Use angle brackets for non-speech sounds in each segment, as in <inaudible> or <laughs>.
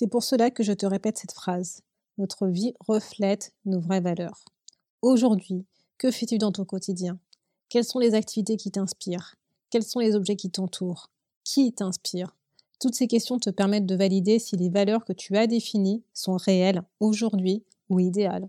C'est pour cela que je te répète cette phrase. Notre vie reflète nos vraies valeurs. Aujourd'hui, que fais-tu dans ton quotidien? Quelles sont les activités qui t'inspirent? Quels sont les objets qui t'entourent? Qui t'inspire? Toutes ces questions te permettent de valider si les valeurs que tu as définies sont réelles aujourd'hui ou idéales.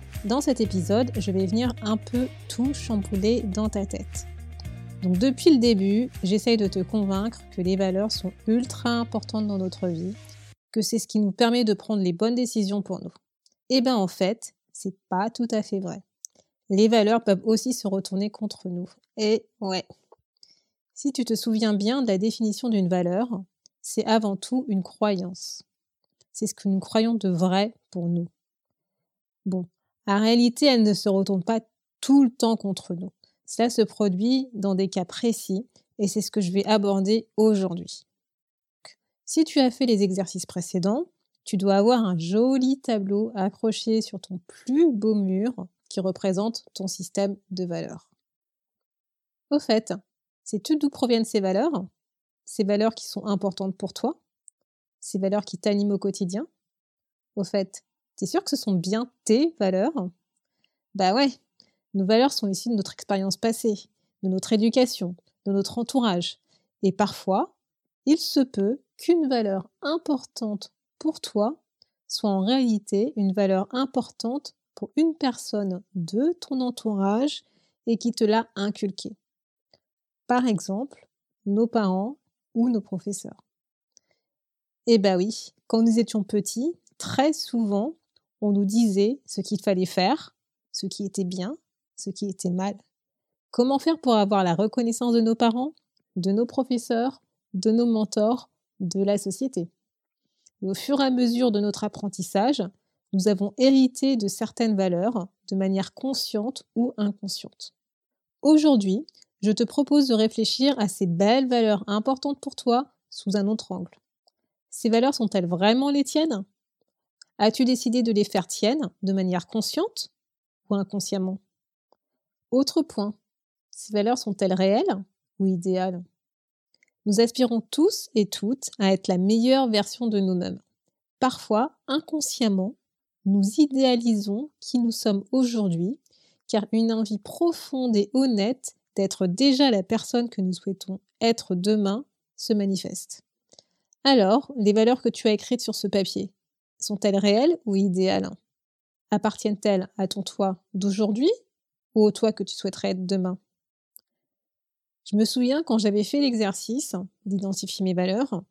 Dans cet épisode, je vais venir un peu tout chambouler dans ta tête. Donc depuis le début, j'essaye de te convaincre que les valeurs sont ultra importantes dans notre vie, que c'est ce qui nous permet de prendre les bonnes décisions pour nous. Eh bien en fait, c'est pas tout à fait vrai. Les valeurs peuvent aussi se retourner contre nous. Et ouais. Si tu te souviens bien de la définition d'une valeur, c'est avant tout une croyance. C'est ce que nous croyons de vrai pour nous. Bon, en réalité, elle ne se retourne pas tout le temps contre nous. Cela se produit dans des cas précis et c'est ce que je vais aborder aujourd'hui. Si tu as fait les exercices précédents, tu dois avoir un joli tableau accroché sur ton plus beau mur qui représente ton système de valeurs. Au fait, sais-tu d'où proviennent ces valeurs Ces valeurs qui sont importantes pour toi Ces valeurs qui t'animent au quotidien Au fait, T'es sûr que ce sont bien tes valeurs? Bah ouais, nos valeurs sont issues de notre expérience passée, de notre éducation, de notre entourage. Et parfois, il se peut qu'une valeur importante pour toi soit en réalité une valeur importante pour une personne de ton entourage et qui te l'a inculquée. Par exemple, nos parents ou nos professeurs. Eh bah oui, quand nous étions petits, très souvent, on nous disait ce qu'il fallait faire, ce qui était bien, ce qui était mal. Comment faire pour avoir la reconnaissance de nos parents, de nos professeurs, de nos mentors, de la société? Au fur et à mesure de notre apprentissage, nous avons hérité de certaines valeurs de manière consciente ou inconsciente. Aujourd'hui, je te propose de réfléchir à ces belles valeurs importantes pour toi sous un autre angle. Ces valeurs sont-elles vraiment les tiennes? As-tu décidé de les faire tiennes de manière consciente ou inconsciemment? Autre point, ces valeurs sont-elles réelles ou idéales? Nous aspirons tous et toutes à être la meilleure version de nous-mêmes. Parfois, inconsciemment, nous idéalisons qui nous sommes aujourd'hui, car une envie profonde et honnête d'être déjà la personne que nous souhaitons être demain se manifeste. Alors, les valeurs que tu as écrites sur ce papier, sont-elles réelles ou idéales? Appartiennent-elles à ton toi d'aujourd'hui ou au toi que tu souhaiterais être demain? Je me souviens quand j'avais fait l'exercice d'identifier mes valeurs,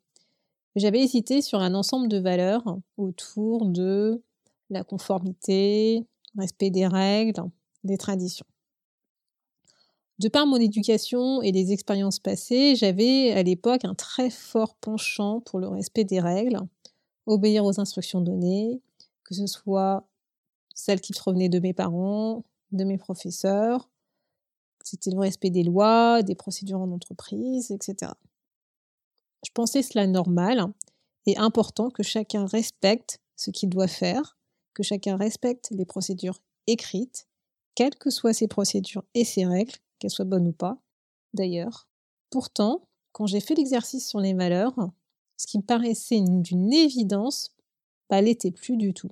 j'avais hésité sur un ensemble de valeurs autour de la conformité, respect des règles, des traditions. De par mon éducation et les expériences passées, j'avais à l'époque un très fort penchant pour le respect des règles obéir aux instructions données, que ce soit celles qui provenaient de mes parents, de mes professeurs, c'était le respect des lois, des procédures en entreprise, etc. Je pensais cela normal et important que chacun respecte ce qu'il doit faire, que chacun respecte les procédures écrites, quelles que soient ces procédures et ces règles, qu'elles soient bonnes ou pas, d'ailleurs. Pourtant, quand j'ai fait l'exercice sur les valeurs, ce qui me paraissait d'une évidence, pas l'était plus du tout.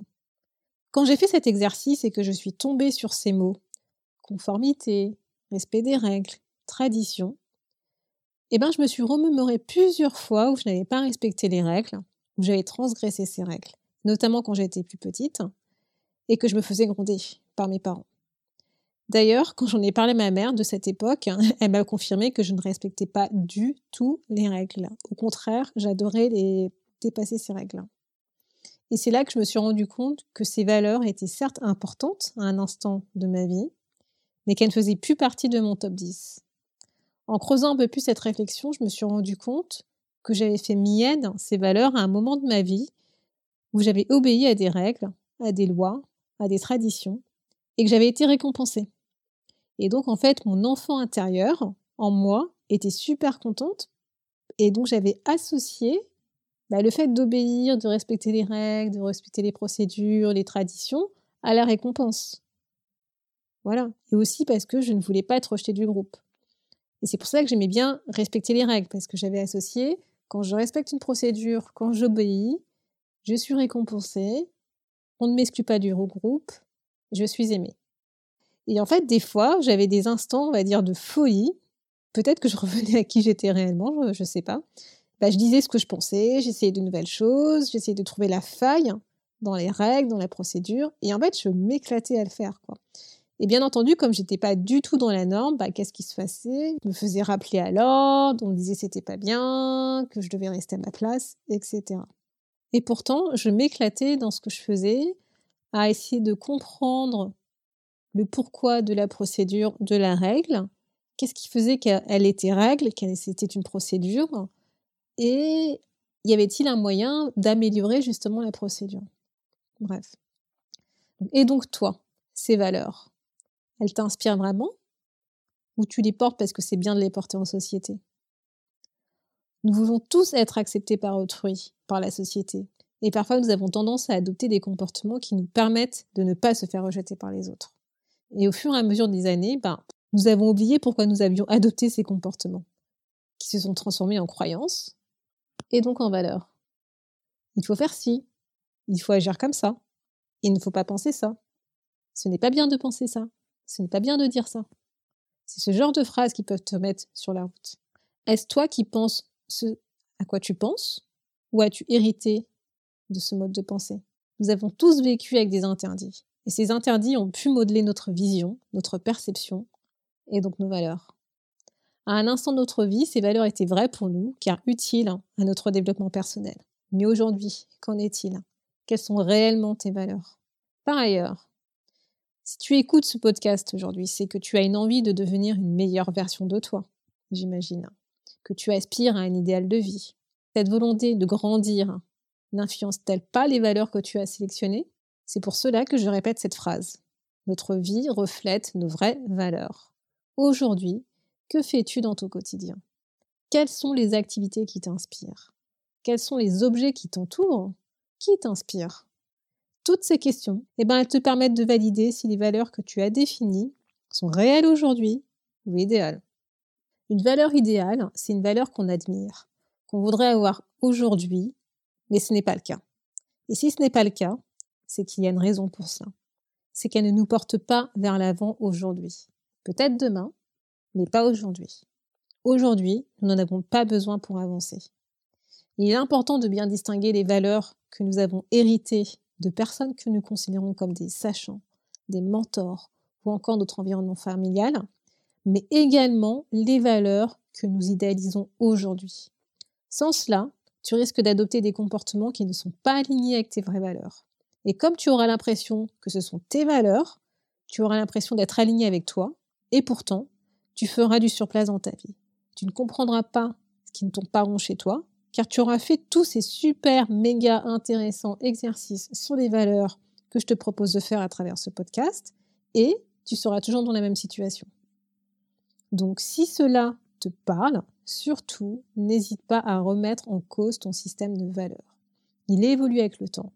Quand j'ai fait cet exercice et que je suis tombée sur ces mots, conformité, respect des règles, tradition, eh ben je me suis remémoré plusieurs fois où je n'avais pas respecté les règles, où j'avais transgressé ces règles, notamment quand j'étais plus petite, et que je me faisais gronder par mes parents. D'ailleurs, quand j'en ai parlé à ma mère de cette époque, <laughs> elle m'a confirmé que je ne respectais pas du tout les règles. Au contraire, j'adorais les dépasser ces règles. Et c'est là que je me suis rendu compte que ces valeurs étaient certes importantes à un instant de ma vie, mais qu'elle ne faisait plus partie de mon top 10. En creusant un peu plus cette réflexion, je me suis rendu compte que j'avais fait mienne ces valeurs à un moment de ma vie où j'avais obéi à des règles, à des lois, à des traditions, et que j'avais été récompensée. Et donc, en fait, mon enfant intérieur, en moi, était super contente. Et donc, j'avais associé bah, le fait d'obéir, de respecter les règles, de respecter les procédures, les traditions, à la récompense. Voilà. Et aussi parce que je ne voulais pas être rejetée du groupe. Et c'est pour ça que j'aimais bien respecter les règles, parce que j'avais associé, quand je respecte une procédure, quand j'obéis, je suis récompensée, on ne m'exclut pas du groupe, je suis aimée. Et en fait, des fois, j'avais des instants, on va dire, de folie. Peut-être que je <laughs> revenais à qui j'étais réellement, je ne sais pas. Bah, je disais ce que je pensais, j'essayais de nouvelles choses, j'essayais de trouver la faille dans les règles, dans la procédure. Et en fait, je m'éclatais à le faire. Quoi. Et bien entendu, comme j'étais pas du tout dans la norme, bah, qu'est-ce qui se passait? Je me faisais rappeler à l'ordre, on me disait c'était pas bien, que je devais rester à ma place, etc. Et pourtant, je m'éclatais dans ce que je faisais, à essayer de comprendre le pourquoi de la procédure, de la règle, qu'est-ce qui faisait qu'elle était règle, qu'elle était une procédure, et y avait-il un moyen d'améliorer justement la procédure? Bref. Et donc toi, ces valeurs, elles t'inspirent vraiment? Ou tu les portes parce que c'est bien de les porter en société? Nous voulons tous être acceptés par autrui, par la société. Et parfois, nous avons tendance à adopter des comportements qui nous permettent de ne pas se faire rejeter par les autres. Et au fur et à mesure des années, ben, nous avons oublié pourquoi nous avions adopté ces comportements, qui se sont transformés en croyances et donc en valeurs. Il faut faire ci, il faut agir comme ça, il ne faut pas penser ça. Ce n'est pas bien de penser ça, ce n'est pas bien de dire ça. C'est ce genre de phrases qui peuvent te mettre sur la route. Est-ce toi qui penses ce à quoi tu penses ou as-tu hérité de ce mode de pensée? Nous avons tous vécu avec des interdits. Et ces interdits ont pu modeler notre vision, notre perception et donc nos valeurs. À un instant de notre vie, ces valeurs étaient vraies pour nous, car utiles à notre développement personnel. Mais aujourd'hui, qu'en est-il? Quelles sont réellement tes valeurs? Par ailleurs, si tu écoutes ce podcast aujourd'hui, c'est que tu as une envie de devenir une meilleure version de toi, j'imagine, que tu aspires à un idéal de vie. Cette volonté de grandir n'influence-t-elle pas les valeurs que tu as sélectionnées? C'est pour cela que je répète cette phrase. Notre vie reflète nos vraies valeurs. Aujourd'hui, que fais-tu dans ton quotidien? Quelles sont les activités qui t'inspirent? Quels sont les objets qui t'entourent? Qui t'inspirent Toutes ces questions, eh ben, elles te permettent de valider si les valeurs que tu as définies sont réelles aujourd'hui ou idéales. Une valeur idéale, c'est une valeur qu'on admire, qu'on voudrait avoir aujourd'hui, mais ce n'est pas le cas. Et si ce n'est pas le cas, c'est qu'il y a une raison pour cela. C'est qu'elle ne nous porte pas vers l'avant aujourd'hui. Peut-être demain, mais pas aujourd'hui. Aujourd'hui, nous n'en avons pas besoin pour avancer. Il est important de bien distinguer les valeurs que nous avons héritées de personnes que nous considérons comme des sachants, des mentors ou encore notre environnement familial, mais également les valeurs que nous idéalisons aujourd'hui. Sans cela, tu risques d'adopter des comportements qui ne sont pas alignés avec tes vraies valeurs. Et comme tu auras l'impression que ce sont tes valeurs, tu auras l'impression d'être aligné avec toi, et pourtant, tu feras du surplace dans ta vie. Tu ne comprendras pas ce qui ne tombe pas rond chez toi, car tu auras fait tous ces super, méga intéressants exercices sur les valeurs que je te propose de faire à travers ce podcast, et tu seras toujours dans la même situation. Donc si cela te parle, surtout, n'hésite pas à remettre en cause ton système de valeurs. Il évolue avec le temps.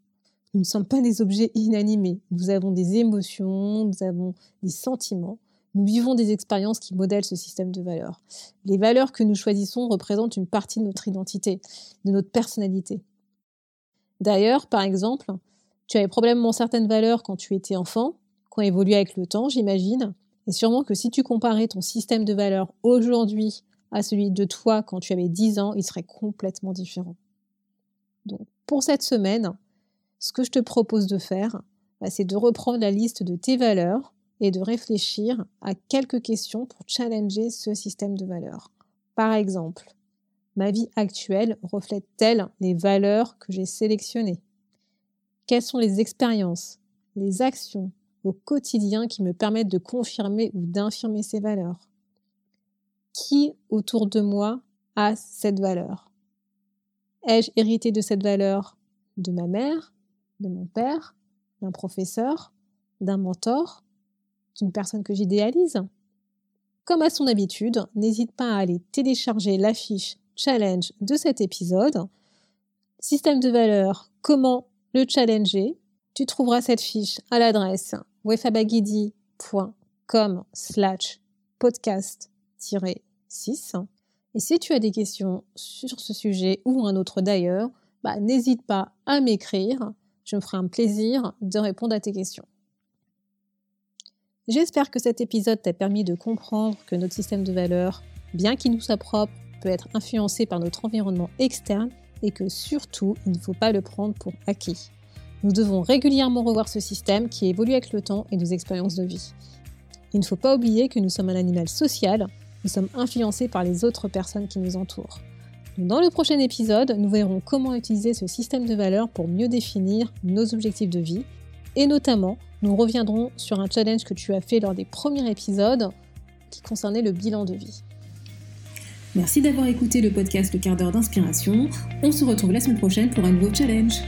Nous ne sommes pas des objets inanimés. Nous avons des émotions, nous avons des sentiments. Nous vivons des expériences qui modèlent ce système de valeurs. Les valeurs que nous choisissons représentent une partie de notre identité, de notre personnalité. D'ailleurs, par exemple, tu avais probablement certaines valeurs quand tu étais enfant, qui ont évolué avec le temps, j'imagine, et sûrement que si tu comparais ton système de valeurs aujourd'hui à celui de toi quand tu avais 10 ans, il serait complètement différent. Donc, pour cette semaine, ce que je te propose de faire, bah, c'est de reprendre la liste de tes valeurs et de réfléchir à quelques questions pour challenger ce système de valeurs. Par exemple, ma vie actuelle reflète-t-elle les valeurs que j'ai sélectionnées? Quelles sont les expériences, les actions, au quotidien qui me permettent de confirmer ou d'infirmer ces valeurs? Qui autour de moi a cette valeur? Ai-je hérité de cette valeur de ma mère, de mon père, d'un professeur, d'un mentor, d'une personne que j'idéalise Comme à son habitude, n'hésite pas à aller télécharger la fiche challenge de cet épisode. Système de valeurs, comment le challenger? Tu trouveras cette fiche à l'adresse wefabagidi.com slash podcast-6. Et si tu as des questions sur ce sujet ou un autre d'ailleurs, bah, n'hésite pas à m'écrire. Je me ferai un plaisir de répondre à tes questions. J'espère que cet épisode t'a permis de comprendre que notre système de valeurs, bien qu'il nous soit propre, peut être influencé par notre environnement externe et que surtout, il ne faut pas le prendre pour acquis. Nous devons régulièrement revoir ce système qui évolue avec le temps et nos expériences de vie. Il ne faut pas oublier que nous sommes un animal social, nous sommes influencés par les autres personnes qui nous entourent. Dans le prochain épisode, nous verrons comment utiliser ce système de valeurs pour mieux définir nos objectifs de vie et notamment, nous reviendrons sur un challenge que tu as fait lors des premiers épisodes qui concernait le bilan de vie. Merci d'avoir écouté le podcast Le quart d'heure d'inspiration. On se retrouve la semaine prochaine pour un nouveau challenge.